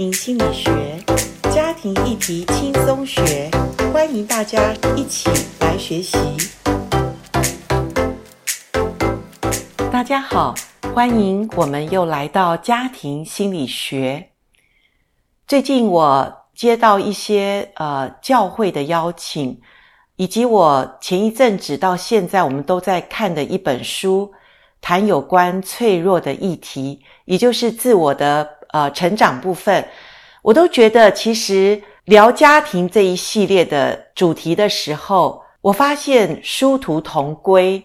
庭心理学，家庭议题轻松学，欢迎大家一起来学习。大家好，欢迎我们又来到家庭心理学。最近我接到一些呃教会的邀请，以及我前一阵子到现在我们都在看的一本书，谈有关脆弱的议题，也就是自我的。呃，成长部分，我都觉得其实聊家庭这一系列的主题的时候，我发现殊途同归。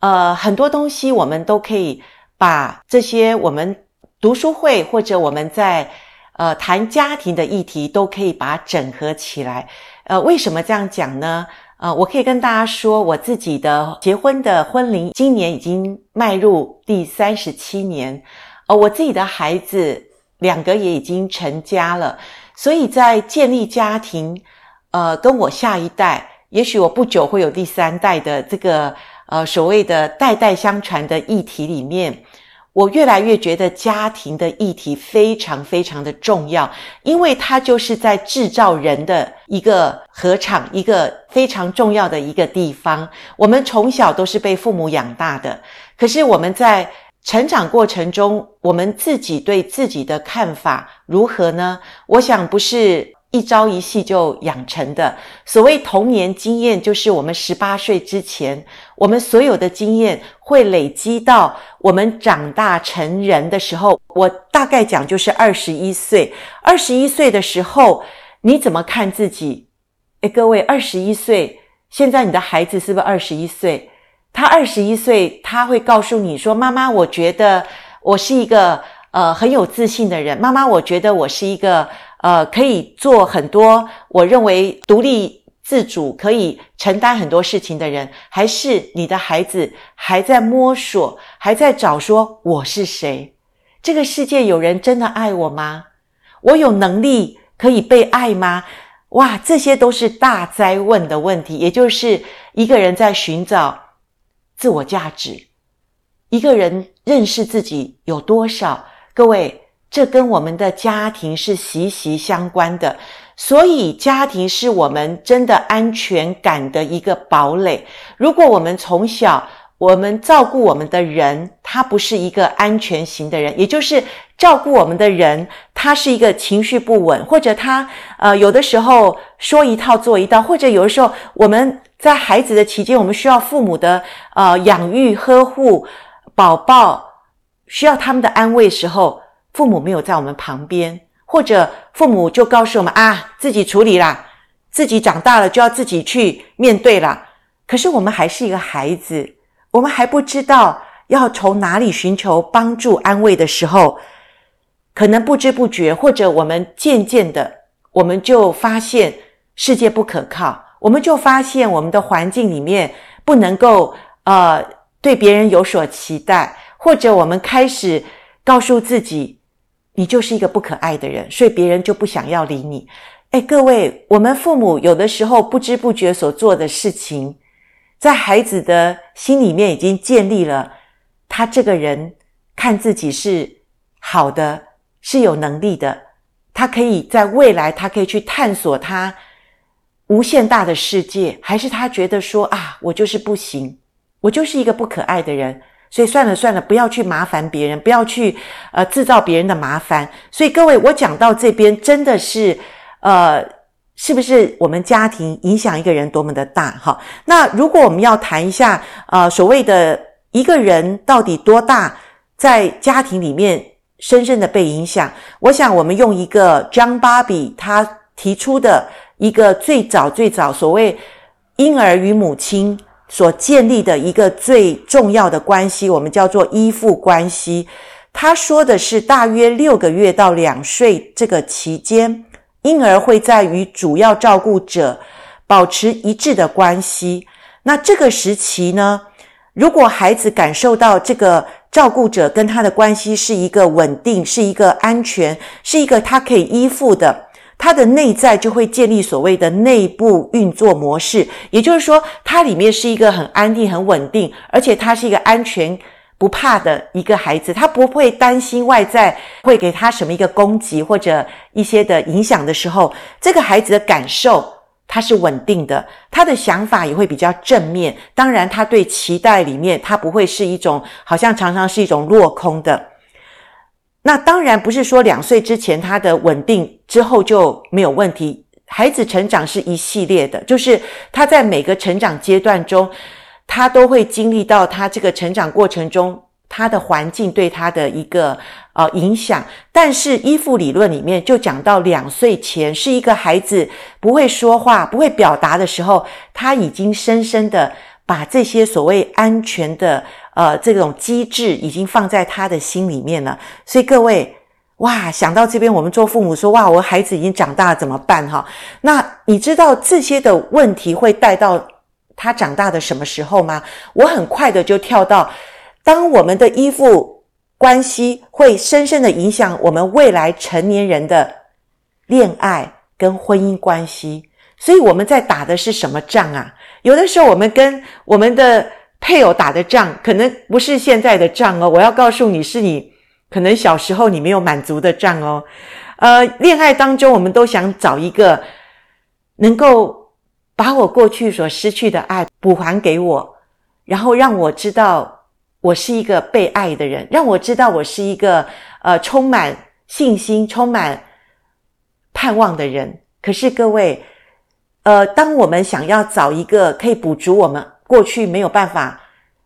呃，很多东西我们都可以把这些我们读书会或者我们在呃谈家庭的议题都可以把它整合起来。呃，为什么这样讲呢？呃，我可以跟大家说，我自己的结婚的婚龄今年已经迈入第三十七年。呃，我自己的孩子。两个也已经成家了，所以在建立家庭，呃，跟我下一代，也许我不久会有第三代的这个呃所谓的代代相传的议题里面，我越来越觉得家庭的议题非常非常的重要，因为它就是在制造人的一个禾场，一个非常重要的一个地方。我们从小都是被父母养大的，可是我们在成长过程中，我们自己对自己的看法如何呢？我想不是一朝一夕就养成的。所谓童年经验，就是我们十八岁之前，我们所有的经验会累积到我们长大成人的时候。我大概讲就是二十一岁。二十一岁的时候，你怎么看自己？诶，各位，二十一岁，现在你的孩子是不是二十一岁？他二十一岁，他会告诉你说：“妈妈，我觉得我是一个呃很有自信的人。妈妈，我觉得我是一个呃可以做很多我认为独立自主、可以承担很多事情的人。还是你的孩子还在摸索，还在找说我是谁？这个世界有人真的爱我吗？我有能力可以被爱吗？哇，这些都是大哉问的问题，也就是一个人在寻找。”自我价值，一个人认识自己有多少？各位，这跟我们的家庭是息息相关的。所以，家庭是我们真的安全感的一个堡垒。如果我们从小我们照顾我们的人，他不是一个安全型的人，也就是照顾我们的人，他是一个情绪不稳，或者他呃有的时候说一套做一套，或者有的时候我们。在孩子的期间，我们需要父母的呃养育、呵护宝宝，需要他们的安慰时候，父母没有在我们旁边，或者父母就告诉我们啊，自己处理啦，自己长大了就要自己去面对啦。可是我们还是一个孩子，我们还不知道要从哪里寻求帮助、安慰的时候，可能不知不觉，或者我们渐渐的，我们就发现世界不可靠。我们就发现，我们的环境里面不能够呃对别人有所期待，或者我们开始告诉自己，你就是一个不可爱的人，所以别人就不想要理你。诶，各位，我们父母有的时候不知不觉所做的事情，在孩子的心里面已经建立了他这个人看自己是好的，是有能力的，他可以在未来，他可以去探索他。无限大的世界，还是他觉得说啊，我就是不行，我就是一个不可爱的人，所以算了算了，不要去麻烦别人，不要去呃制造别人的麻烦。所以各位，我讲到这边真的是呃，是不是我们家庭影响一个人多么的大？哈，那如果我们要谈一下呃所谓的一个人到底多大，在家庭里面深深的被影响，我想我们用一个 John Bowlby 他提出的。一个最早最早所谓婴儿与母亲所建立的一个最重要的关系，我们叫做依附关系。他说的是，大约六个月到两岁这个期间，婴儿会在与主要照顾者保持一致的关系。那这个时期呢，如果孩子感受到这个照顾者跟他的关系是一个稳定，是一个安全，是一个他可以依附的。它的内在就会建立所谓的内部运作模式，也就是说，它里面是一个很安定、很稳定，而且它是一个安全不怕的一个孩子，他不会担心外在会给他什么一个攻击或者一些的影响的时候，这个孩子的感受他是稳定的，他的想法也会比较正面。当然，他对期待里面，他不会是一种好像常常是一种落空的。那当然不是说两岁之前他的稳定之后就没有问题。孩子成长是一系列的，就是他在每个成长阶段中。他都会经历到他这个成长过程中，他的环境对他的一个呃影响。但是依附理论里面就讲到，两岁前是一个孩子不会说话、不会表达的时候，他已经深深的把这些所谓安全的呃这种机制已经放在他的心里面了。所以各位，哇，想到这边，我们做父母说，哇，我孩子已经长大了，怎么办哈？那你知道这些的问题会带到他长大的什么时候吗？我很快的就跳到，当我们的依附关系会深深的影响我们未来成年人的恋爱跟婚姻关系，所以我们在打的是什么仗啊？有的时候我们跟我们的配偶打的仗，可能不是现在的仗哦。我要告诉你，是你可能小时候你没有满足的仗哦。呃，恋爱当中，我们都想找一个能够。把我过去所失去的爱补还给我，然后让我知道我是一个被爱的人，让我知道我是一个呃充满信心、充满盼望的人。可是各位，呃，当我们想要找一个可以补足我们过去没有办法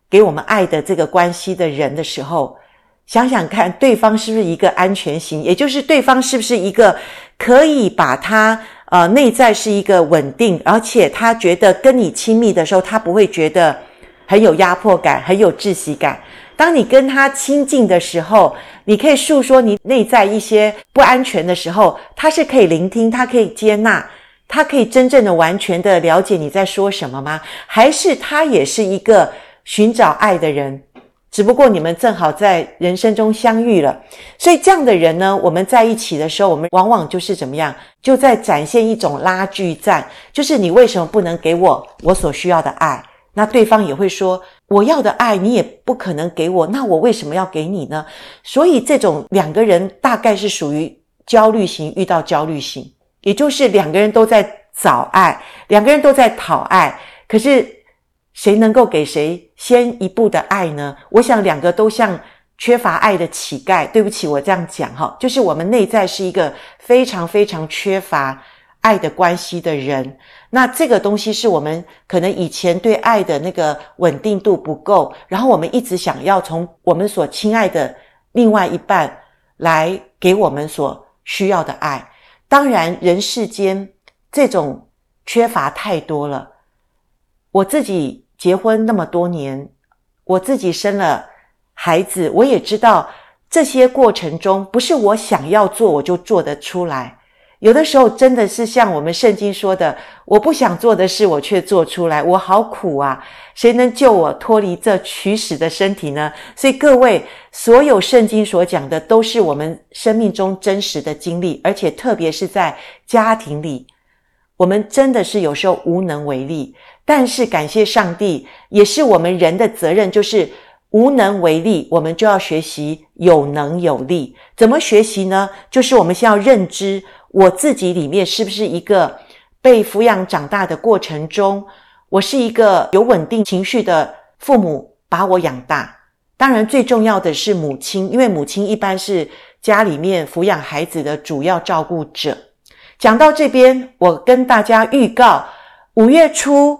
给我们爱的这个关系的人的时候，想想看，对方是不是一个安全型？也就是对方是不是一个可以把他。呃，内在是一个稳定，而且他觉得跟你亲密的时候，他不会觉得很有压迫感、很有窒息感。当你跟他亲近的时候，你可以诉说你内在一些不安全的时候，他是可以聆听，他可以接纳，他可以真正的、完全的了解你在说什么吗？还是他也是一个寻找爱的人？只不过你们正好在人生中相遇了，所以这样的人呢，我们在一起的时候，我们往往就是怎么样，就在展现一种拉锯战，就是你为什么不能给我我所需要的爱？那对方也会说，我要的爱你也不可能给我，那我为什么要给你呢？所以这种两个人大概是属于焦虑型遇到焦虑型，也就是两个人都在找爱，两个人都在讨爱，可是。谁能够给谁先一步的爱呢？我想两个都像缺乏爱的乞丐。对不起，我这样讲哈，就是我们内在是一个非常非常缺乏爱的关系的人。那这个东西是我们可能以前对爱的那个稳定度不够，然后我们一直想要从我们所亲爱的另外一半来给我们所需要的爱。当然，人世间这种缺乏太多了。我自己。结婚那么多年，我自己生了孩子，我也知道这些过程中不是我想要做我就做得出来。有的时候真的是像我们圣经说的，我不想做的事我却做出来，我好苦啊！谁能救我脱离这取死的身体呢？所以各位，所有圣经所讲的都是我们生命中真实的经历，而且特别是在家庭里，我们真的是有时候无能为力。但是感谢上帝，也是我们人的责任，就是无能为力，我们就要学习有能有力。怎么学习呢？就是我们先要认知我自己里面是不是一个被抚养长大的过程中，我是一个有稳定情绪的父母把我养大。当然，最重要的是母亲，因为母亲一般是家里面抚养孩子的主要照顾者。讲到这边，我跟大家预告，五月初。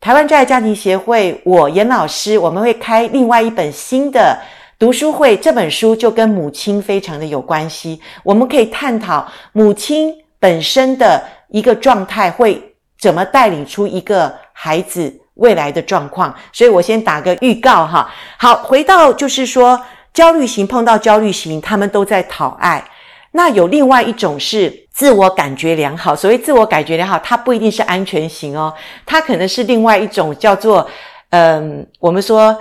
台湾在家庭协会，我严老师，我们会开另外一本新的读书会。这本书就跟母亲非常的有关系，我们可以探讨母亲本身的一个状态会怎么带领出一个孩子未来的状况。所以我先打个预告哈。好，回到就是说，焦虑型碰到焦虑型，他们都在讨爱。那有另外一种是自我感觉良好，所谓自我感觉良好，它不一定是安全型哦，它可能是另外一种叫做，嗯，我们说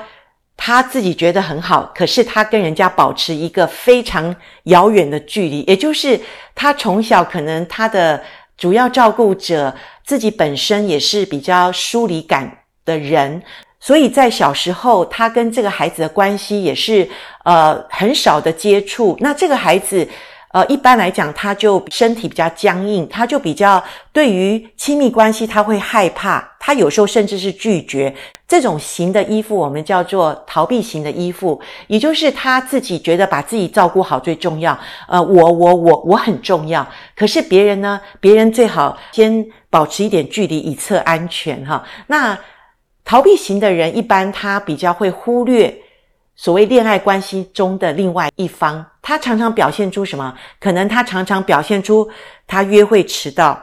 他自己觉得很好，可是他跟人家保持一个非常遥远的距离，也就是他从小可能他的主要照顾者自己本身也是比较疏离感的人。所以在小时候，他跟这个孩子的关系也是呃很少的接触。那这个孩子。呃，一般来讲，他就身体比较僵硬，他就比较对于亲密关系他会害怕，他有时候甚至是拒绝这种型的依附，我们叫做逃避型的依附，也就是他自己觉得把自己照顾好最重要。呃，我我我我很重要，可是别人呢？别人最好先保持一点距离以测安全哈。那逃避型的人一般他比较会忽略。所谓恋爱关系中的另外一方，他常常表现出什么？可能他常常表现出他约会迟到，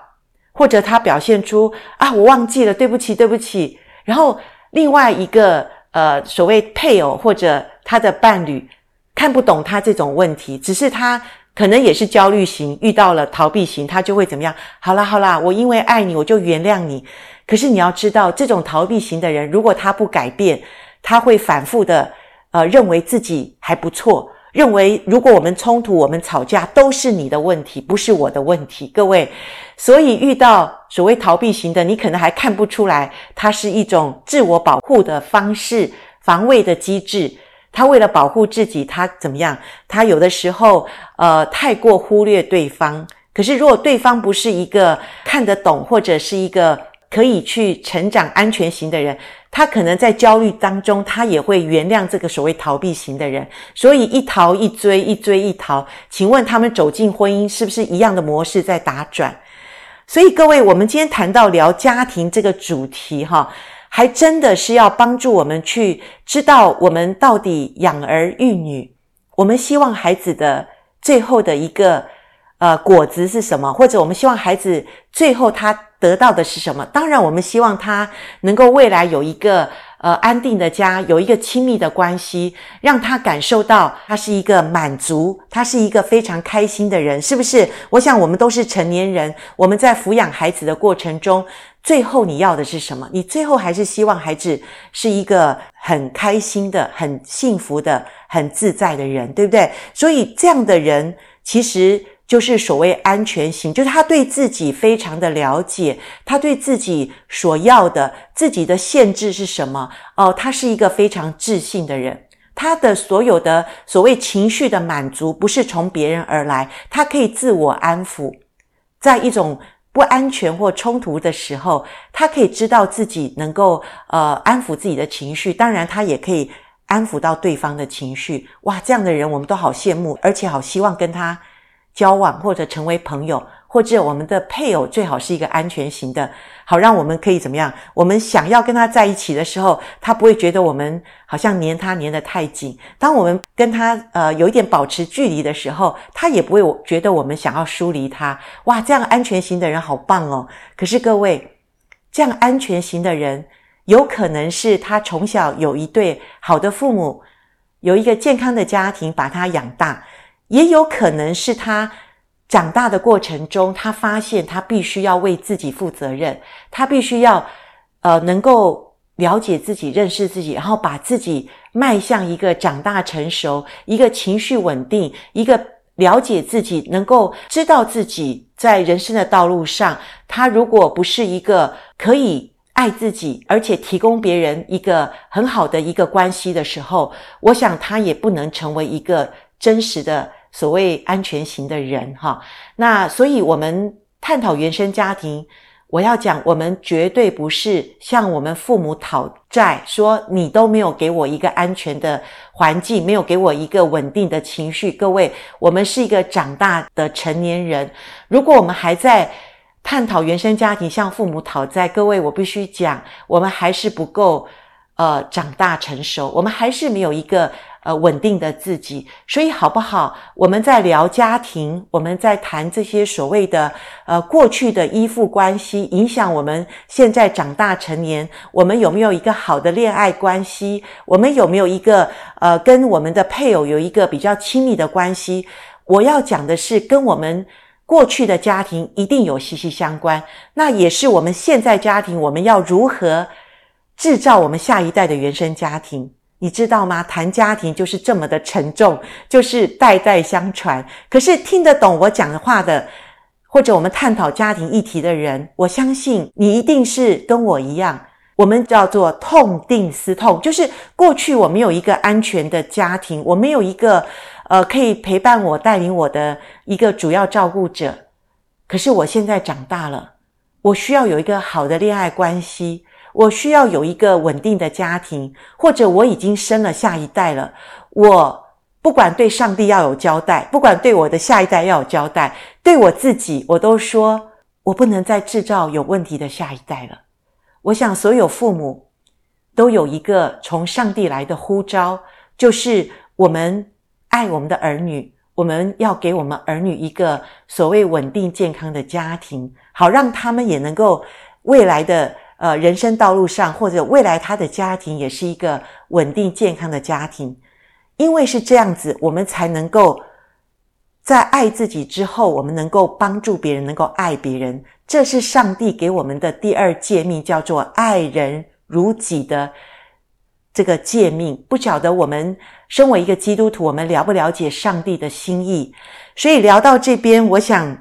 或者他表现出啊，我忘记了，对不起，对不起。然后另外一个呃，所谓配偶或者他的伴侣看不懂他这种问题，只是他可能也是焦虑型，遇到了逃避型，他就会怎么样？好啦好啦，我因为爱你，我就原谅你。可是你要知道，这种逃避型的人，如果他不改变，他会反复的。呃，认为自己还不错，认为如果我们冲突、我们吵架，都是你的问题，不是我的问题。各位，所以遇到所谓逃避型的，你可能还看不出来，它是一种自我保护的方式、防卫的机制。他为了保护自己，他怎么样？他有的时候，呃，太过忽略对方。可是，如果对方不是一个看得懂，或者是一个可以去成长、安全型的人。他可能在焦虑当中，他也会原谅这个所谓逃避型的人，所以一逃一追，一追一逃。请问他们走进婚姻，是不是一样的模式在打转？所以各位，我们今天谈到聊家庭这个主题，哈，还真的是要帮助我们去知道我们到底养儿育女，我们希望孩子的最后的一个呃果子是什么，或者我们希望孩子最后他。得到的是什么？当然，我们希望他能够未来有一个呃安定的家，有一个亲密的关系，让他感受到他是一个满足，他是一个非常开心的人，是不是？我想我们都是成年人，我们在抚养孩子的过程中，最后你要的是什么？你最后还是希望孩子是一个很开心的、很幸福的、很自在的人，对不对？所以这样的人其实。就是所谓安全型，就是他对自己非常的了解，他对自己所要的、自己的限制是什么？哦，他是一个非常自信的人，他的所有的所谓情绪的满足不是从别人而来，他可以自我安抚，在一种不安全或冲突的时候，他可以知道自己能够呃安抚自己的情绪，当然他也可以安抚到对方的情绪。哇，这样的人我们都好羡慕，而且好希望跟他。交往或者成为朋友，或者我们的配偶最好是一个安全型的，好让我们可以怎么样？我们想要跟他在一起的时候，他不会觉得我们好像黏他黏得太紧；当我们跟他呃有一点保持距离的时候，他也不会觉得我们想要疏离他。哇，这样安全型的人好棒哦！可是各位，这样安全型的人，有可能是他从小有一对好的父母，有一个健康的家庭把他养大。也有可能是他长大的过程中，他发现他必须要为自己负责任，他必须要呃能够了解自己、认识自己，然后把自己迈向一个长大成熟、一个情绪稳定、一个了解自己、能够知道自己在人生的道路上，他如果不是一个可以爱自己，而且提供别人一个很好的一个关系的时候，我想他也不能成为一个。真实的所谓安全型的人，哈，那所以我们探讨原生家庭，我要讲，我们绝对不是向我们父母讨债，说你都没有给我一个安全的环境，没有给我一个稳定的情绪。各位，我们是一个长大的成年人，如果我们还在探讨原生家庭向父母讨债，各位，我必须讲，我们还是不够呃长大成熟，我们还是没有一个。呃，稳定的自己，所以好不好？我们在聊家庭，我们在谈这些所谓的呃过去的依附关系，影响我们现在长大成年，我们有没有一个好的恋爱关系？我们有没有一个呃跟我们的配偶有一个比较亲密的关系？我要讲的是，跟我们过去的家庭一定有息息相关，那也是我们现在家庭，我们要如何制造我们下一代的原生家庭？你知道吗？谈家庭就是这么的沉重，就是代代相传。可是听得懂我讲的话的，或者我们探讨家庭议题的人，我相信你一定是跟我一样，我们叫做痛定思痛，就是过去我没有一个安全的家庭，我没有一个呃可以陪伴我、带领我的一个主要照顾者。可是我现在长大了，我需要有一个好的恋爱关系，我需要有一个稳定的家庭，或者我已经生了下一代了，我。不管对上帝要有交代，不管对我的下一代要有交代，对我自己，我都说我不能再制造有问题的下一代了。我想所有父母都有一个从上帝来的呼召，就是我们爱我们的儿女，我们要给我们儿女一个所谓稳定健康的家庭，好让他们也能够未来的呃人生道路上，或者未来他的家庭也是一个稳定健康的家庭。因为是这样子，我们才能够在爱自己之后，我们能够帮助别人，能够爱别人。这是上帝给我们的第二诫命，叫做“爱人如己”的这个诫命。不晓得我们身为一个基督徒，我们了不了解上帝的心意？所以聊到这边，我想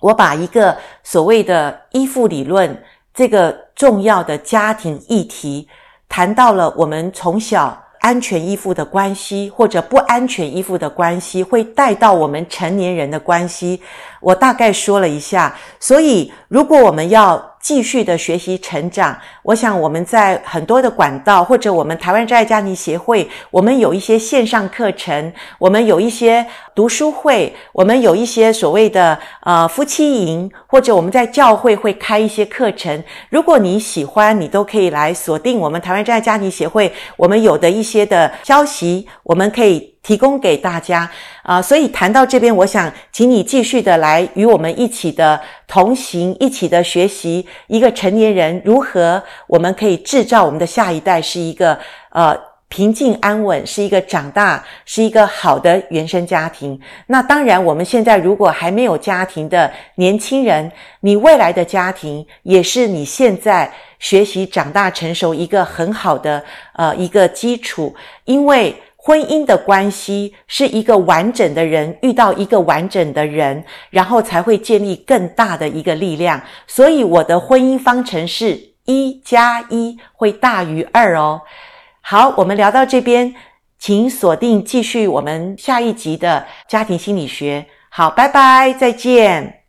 我把一个所谓的依附理论这个重要的家庭议题谈到了我们从小。安全依附的关系，或者不安全依附的关系，会带到我们成年人的关系。我大概说了一下，所以如果我们要继续的学习成长，我想我们在很多的管道，或者我们台湾真爱家庭协会，我们有一些线上课程，我们有一些读书会，我们有一些所谓的呃夫妻营，或者我们在教会会开一些课程。如果你喜欢，你都可以来锁定我们台湾真爱家庭协会，我们有的一些的消息，我们可以。提供给大家啊、所以谈到这边，我想请你继续的来与我们一起的同行，一起的学习一个成年人如何我们可以制造我们的下一代是一个呃平静安稳，是一个长大，是一个好的原生家庭。那当然，我们现在如果还没有家庭的年轻人，你未来的家庭也是你现在学习长大成熟一个很好的呃一个基础，因为。婚姻的关系是一个完整的人遇到一个完整的人，然后才会建立更大的一个力量。所以我的婚姻方程式一加一会大于二哦。好，我们聊到这边，请锁定继续我们下一集的家庭心理学。好，拜拜，再见。